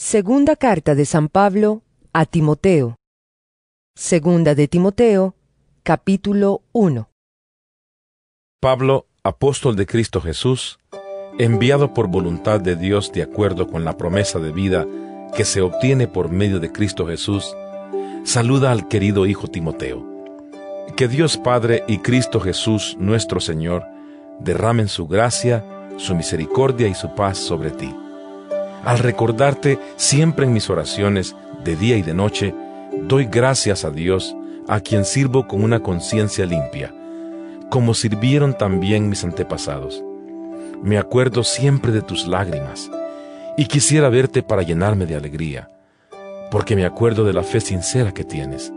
Segunda carta de San Pablo a Timoteo. Segunda de Timoteo, capítulo 1. Pablo, apóstol de Cristo Jesús, enviado por voluntad de Dios de acuerdo con la promesa de vida que se obtiene por medio de Cristo Jesús, saluda al querido Hijo Timoteo. Que Dios Padre y Cristo Jesús nuestro Señor derramen su gracia, su misericordia y su paz sobre ti. Al recordarte siempre en mis oraciones, de día y de noche, doy gracias a Dios, a quien sirvo con una conciencia limpia, como sirvieron también mis antepasados. Me acuerdo siempre de tus lágrimas, y quisiera verte para llenarme de alegría, porque me acuerdo de la fe sincera que tienes.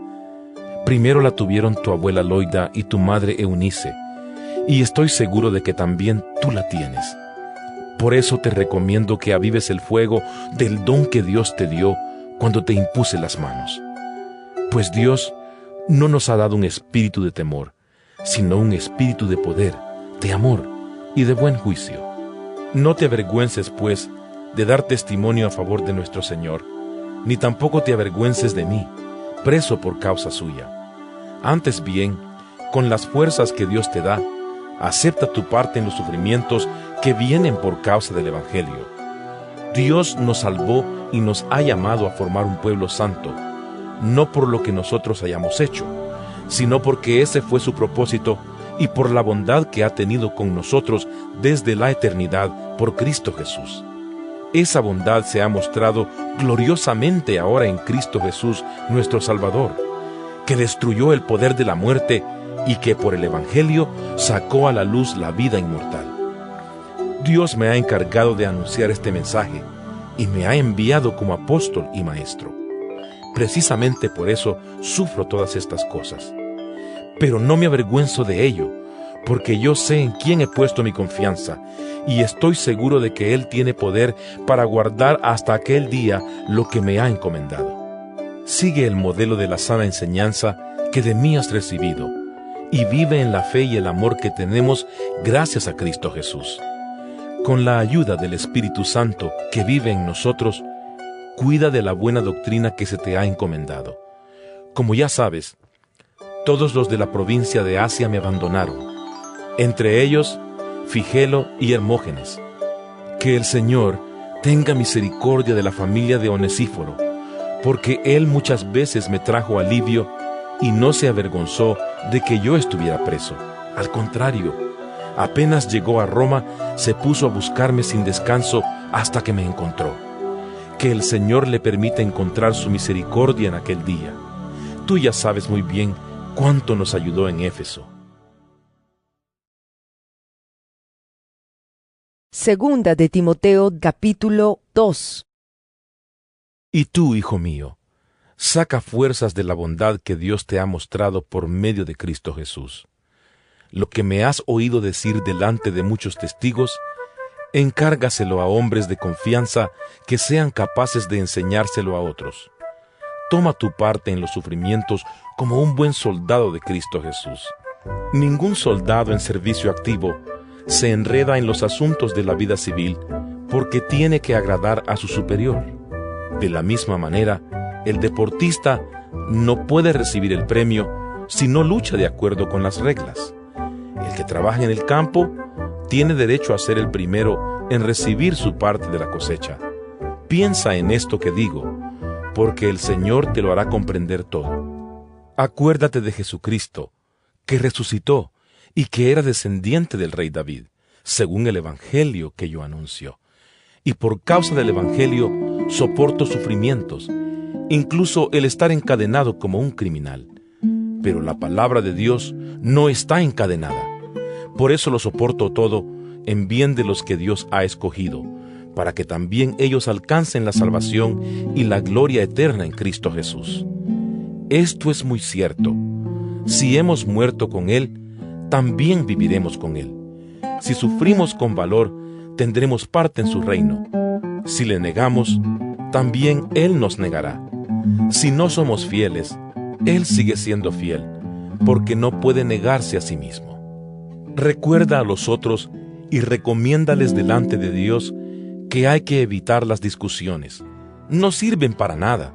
Primero la tuvieron tu abuela Loida y tu madre Eunice, y estoy seguro de que también tú la tienes. Por eso te recomiendo que avives el fuego del don que Dios te dio cuando te impuse las manos. Pues Dios no nos ha dado un espíritu de temor, sino un espíritu de poder, de amor y de buen juicio. No te avergüences, pues, de dar testimonio a favor de nuestro Señor, ni tampoco te avergüences de mí, preso por causa suya. Antes bien, con las fuerzas que Dios te da, acepta tu parte en los sufrimientos que vienen por causa del Evangelio. Dios nos salvó y nos ha llamado a formar un pueblo santo, no por lo que nosotros hayamos hecho, sino porque ese fue su propósito y por la bondad que ha tenido con nosotros desde la eternidad por Cristo Jesús. Esa bondad se ha mostrado gloriosamente ahora en Cristo Jesús, nuestro Salvador, que destruyó el poder de la muerte y que por el Evangelio sacó a la luz la vida inmortal. Dios me ha encargado de anunciar este mensaje y me ha enviado como apóstol y maestro. Precisamente por eso sufro todas estas cosas. Pero no me avergüenzo de ello, porque yo sé en quién he puesto mi confianza y estoy seguro de que Él tiene poder para guardar hasta aquel día lo que me ha encomendado. Sigue el modelo de la sana enseñanza que de mí has recibido y vive en la fe y el amor que tenemos gracias a Cristo Jesús. Con la ayuda del Espíritu Santo que vive en nosotros, cuida de la buena doctrina que se te ha encomendado. Como ya sabes, todos los de la provincia de Asia me abandonaron, entre ellos Figelo y Hermógenes. Que el Señor tenga misericordia de la familia de Onesíforo, porque él muchas veces me trajo alivio y no se avergonzó de que yo estuviera preso. Al contrario, apenas llegó a Roma, se puso a buscarme sin descanso hasta que me encontró. Que el Señor le permita encontrar su misericordia en aquel día. Tú ya sabes muy bien cuánto nos ayudó en Éfeso. Segunda de Timoteo capítulo 2. Y tú, hijo mío, saca fuerzas de la bondad que Dios te ha mostrado por medio de Cristo Jesús. Lo que me has oído decir delante de muchos testigos, encárgaselo a hombres de confianza que sean capaces de enseñárselo a otros. Toma tu parte en los sufrimientos como un buen soldado de Cristo Jesús. Ningún soldado en servicio activo se enreda en los asuntos de la vida civil porque tiene que agradar a su superior. De la misma manera, el deportista no puede recibir el premio si no lucha de acuerdo con las reglas. El que trabaja en el campo tiene derecho a ser el primero en recibir su parte de la cosecha. Piensa en esto que digo, porque el Señor te lo hará comprender todo. Acuérdate de Jesucristo, que resucitó y que era descendiente del rey David, según el Evangelio que yo anuncio. Y por causa del Evangelio soporto sufrimientos, incluso el estar encadenado como un criminal. Pero la palabra de Dios no está encadenada. Por eso lo soporto todo en bien de los que Dios ha escogido, para que también ellos alcancen la salvación y la gloria eterna en Cristo Jesús. Esto es muy cierto. Si hemos muerto con Él, también viviremos con Él. Si sufrimos con valor, tendremos parte en su reino. Si le negamos, también Él nos negará. Si no somos fieles, Él sigue siendo fiel, porque no puede negarse a sí mismo. Recuerda a los otros y recomiéndales delante de Dios que hay que evitar las discusiones, no sirven para nada.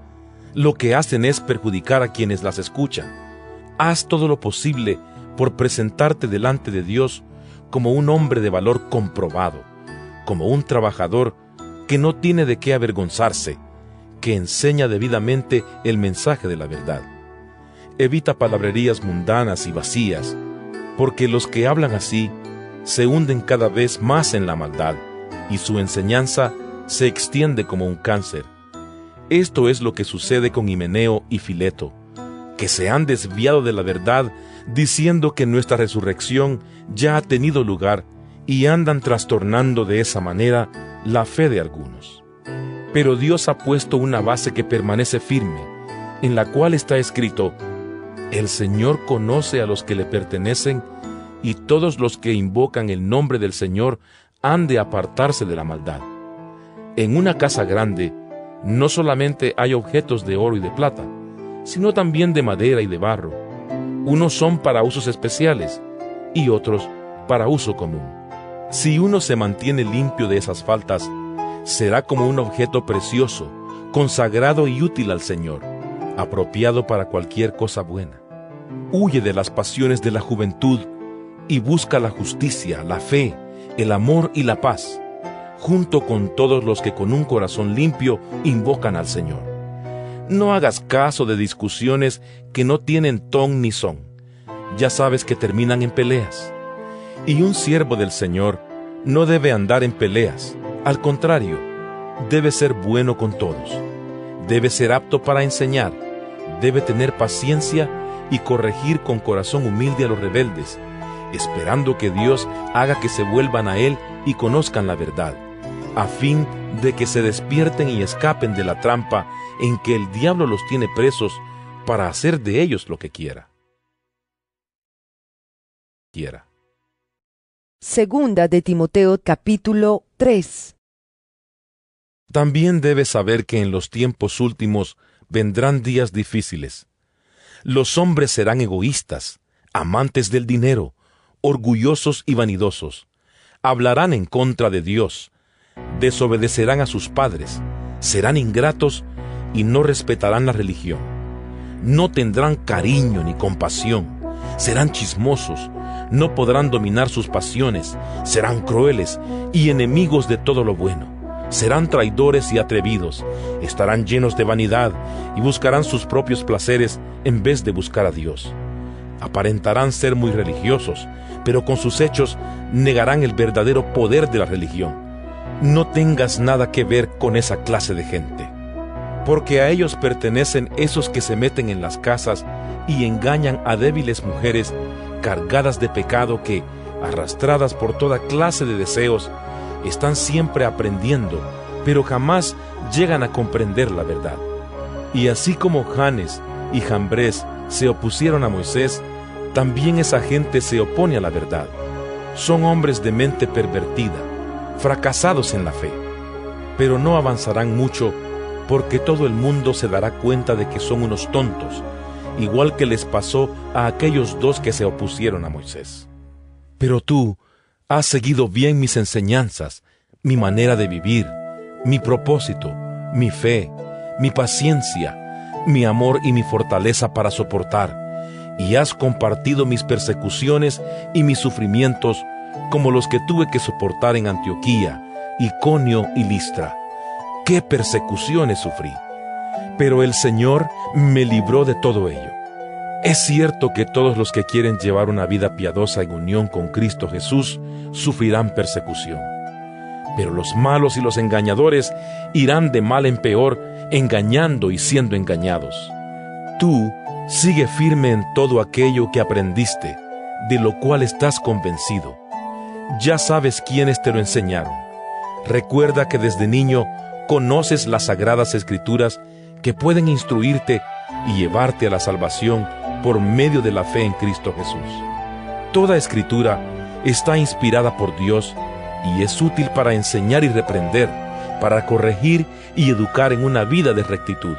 Lo que hacen es perjudicar a quienes las escuchan. Haz todo lo posible por presentarte delante de Dios como un hombre de valor comprobado, como un trabajador que no tiene de qué avergonzarse, que enseña debidamente el mensaje de la verdad. Evita palabrerías mundanas y vacías, porque los que hablan así se hunden cada vez más en la maldad, y su enseñanza se extiende como un cáncer. Esto es lo que sucede con Himeneo y Fileto, que se han desviado de la verdad diciendo que nuestra resurrección ya ha tenido lugar y andan trastornando de esa manera la fe de algunos. Pero Dios ha puesto una base que permanece firme, en la cual está escrito, El Señor conoce a los que le pertenecen y todos los que invocan el nombre del Señor han de apartarse de la maldad. En una casa grande no solamente hay objetos de oro y de plata, sino también de madera y de barro. Unos son para usos especiales y otros para uso común. Si uno se mantiene limpio de esas faltas, será como un objeto precioso, consagrado y útil al Señor, apropiado para cualquier cosa buena. Huye de las pasiones de la juventud y busca la justicia, la fe, el amor y la paz, junto con todos los que con un corazón limpio invocan al Señor. No hagas caso de discusiones que no tienen ton ni son. Ya sabes que terminan en peleas. Y un siervo del Señor no debe andar en peleas. Al contrario, debe ser bueno con todos. Debe ser apto para enseñar. Debe tener paciencia y corregir con corazón humilde a los rebeldes esperando que Dios haga que se vuelvan a Él y conozcan la verdad, a fin de que se despierten y escapen de la trampa en que el diablo los tiene presos para hacer de ellos lo que quiera. Quiera. Segunda de Timoteo capítulo 3 También debes saber que en los tiempos últimos vendrán días difíciles. Los hombres serán egoístas, amantes del dinero, orgullosos y vanidosos. Hablarán en contra de Dios, desobedecerán a sus padres, serán ingratos y no respetarán la religión. No tendrán cariño ni compasión, serán chismosos, no podrán dominar sus pasiones, serán crueles y enemigos de todo lo bueno. Serán traidores y atrevidos, estarán llenos de vanidad y buscarán sus propios placeres en vez de buscar a Dios. Aparentarán ser muy religiosos, pero con sus hechos negarán el verdadero poder de la religión. No tengas nada que ver con esa clase de gente, porque a ellos pertenecen esos que se meten en las casas y engañan a débiles mujeres cargadas de pecado que, arrastradas por toda clase de deseos, están siempre aprendiendo, pero jamás llegan a comprender la verdad. Y así como Janes y Jambres se opusieron a Moisés, también esa gente se opone a la verdad. Son hombres de mente pervertida, fracasados en la fe, pero no avanzarán mucho porque todo el mundo se dará cuenta de que son unos tontos, igual que les pasó a aquellos dos que se opusieron a Moisés. Pero tú has seguido bien mis enseñanzas, mi manera de vivir, mi propósito, mi fe, mi paciencia, mi amor y mi fortaleza para soportar, y has compartido mis persecuciones y mis sufrimientos como los que tuve que soportar en Antioquía, Iconio y Listra. ¡Qué persecuciones sufrí! Pero el Señor me libró de todo ello. Es cierto que todos los que quieren llevar una vida piadosa en unión con Cristo Jesús sufrirán persecución. Pero los malos y los engañadores irán de mal en peor, engañando y siendo engañados. Tú sigue firme en todo aquello que aprendiste, de lo cual estás convencido. Ya sabes quiénes te lo enseñaron. Recuerda que desde niño conoces las sagradas escrituras que pueden instruirte y llevarte a la salvación por medio de la fe en Cristo Jesús. Toda escritura está inspirada por Dios y es útil para enseñar y reprender, para corregir y educar en una vida de rectitud,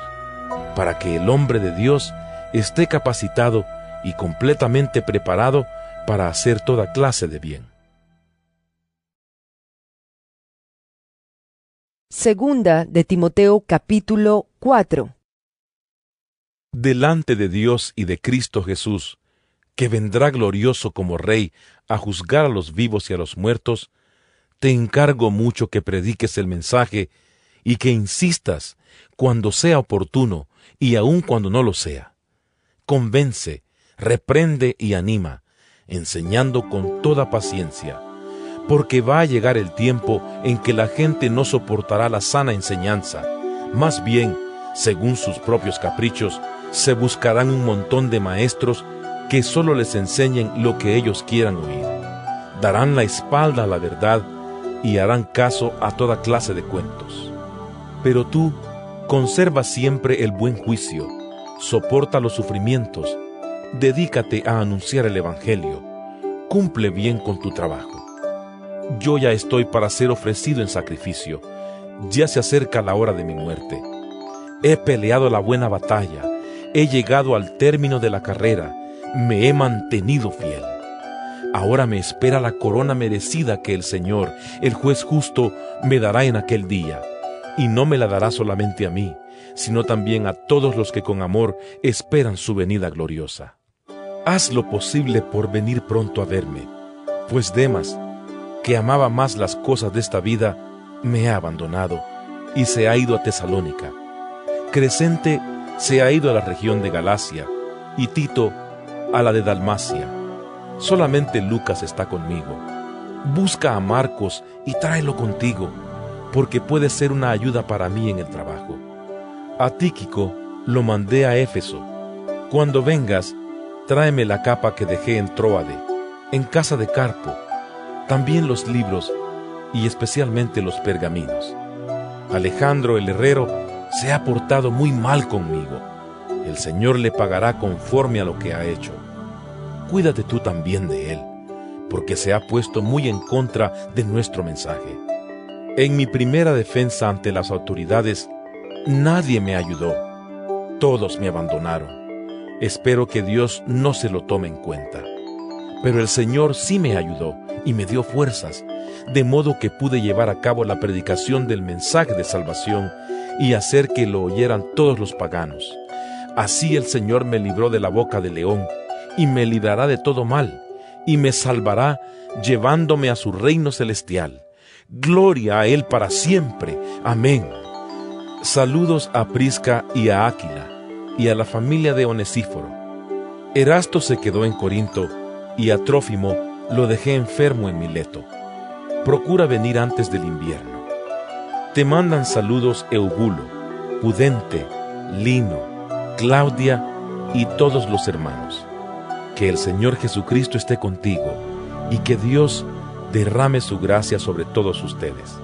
para que el hombre de Dios esté capacitado y completamente preparado para hacer toda clase de bien. Segunda de Timoteo capítulo 4. Delante de Dios y de Cristo Jesús, que vendrá glorioso como Rey a juzgar a los vivos y a los muertos, te encargo mucho que prediques el mensaje y que insistas cuando sea oportuno y aun cuando no lo sea. Convence, reprende y anima, enseñando con toda paciencia porque va a llegar el tiempo en que la gente no soportará la sana enseñanza. Más bien, según sus propios caprichos, se buscarán un montón de maestros que solo les enseñen lo que ellos quieran oír. Darán la espalda a la verdad y harán caso a toda clase de cuentos. Pero tú, conserva siempre el buen juicio, soporta los sufrimientos, dedícate a anunciar el Evangelio, cumple bien con tu trabajo yo ya estoy para ser ofrecido en sacrificio, ya se acerca la hora de mi muerte. He peleado la buena batalla, he llegado al término de la carrera, me he mantenido fiel. Ahora me espera la corona merecida que el Señor, el juez justo, me dará en aquel día, y no me la dará solamente a mí, sino también a todos los que con amor esperan su venida gloriosa. Haz lo posible por venir pronto a verme, pues Demas, que amaba más las cosas de esta vida, me ha abandonado y se ha ido a Tesalónica. Crescente se ha ido a la región de Galacia y Tito a la de Dalmacia. Solamente Lucas está conmigo. Busca a Marcos y tráelo contigo, porque puede ser una ayuda para mí en el trabajo. A Tíquico lo mandé a Éfeso. Cuando vengas, tráeme la capa que dejé en Troade, en casa de Carpo también los libros y especialmente los pergaminos. Alejandro el herrero se ha portado muy mal conmigo. El Señor le pagará conforme a lo que ha hecho. Cuídate tú también de él, porque se ha puesto muy en contra de nuestro mensaje. En mi primera defensa ante las autoridades, nadie me ayudó. Todos me abandonaron. Espero que Dios no se lo tome en cuenta. Pero el Señor sí me ayudó y me dio fuerzas, de modo que pude llevar a cabo la predicación del mensaje de salvación y hacer que lo oyeran todos los paganos. Así el Señor me libró de la boca del león, y me librará de todo mal, y me salvará llevándome a su reino celestial. Gloria a Él para siempre. Amén. Saludos a Prisca y a Áquila, y a la familia de Onesíforo. Erasto se quedó en Corinto, y a Trófimo lo dejé enfermo en Mileto. Procura venir antes del invierno. Te mandan saludos Eubulo, Pudente, Lino, Claudia y todos los hermanos. Que el Señor Jesucristo esté contigo y que Dios derrame su gracia sobre todos ustedes.